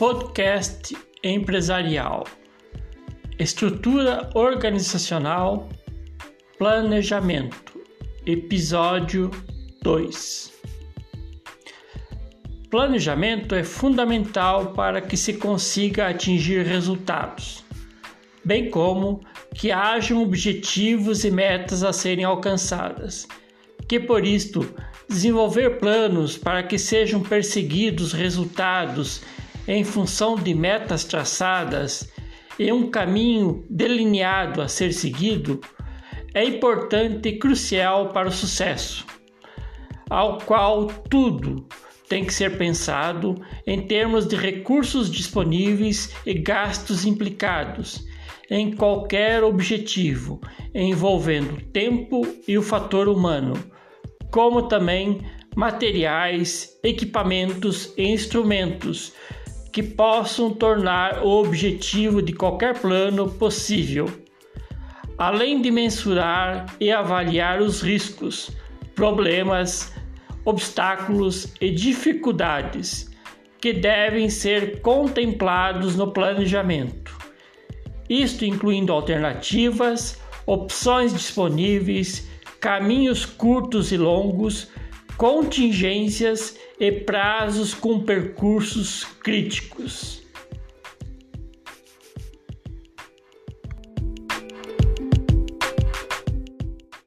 Podcast empresarial. Estrutura organizacional. Planejamento. Episódio 2. Planejamento é fundamental para que se consiga atingir resultados, bem como que hajam objetivos e metas a serem alcançadas. Que por isto, desenvolver planos para que sejam perseguidos resultados em função de metas traçadas e um caminho delineado a ser seguido, é importante e crucial para o sucesso, ao qual tudo tem que ser pensado em termos de recursos disponíveis e gastos implicados em qualquer objetivo envolvendo tempo e o fator humano, como também materiais, equipamentos e instrumentos que possam tornar o objetivo de qualquer plano possível, além de mensurar e avaliar os riscos, problemas, obstáculos e dificuldades que devem ser contemplados no planejamento. Isto incluindo alternativas, opções disponíveis, caminhos curtos e longos, contingências e prazos com percursos críticos.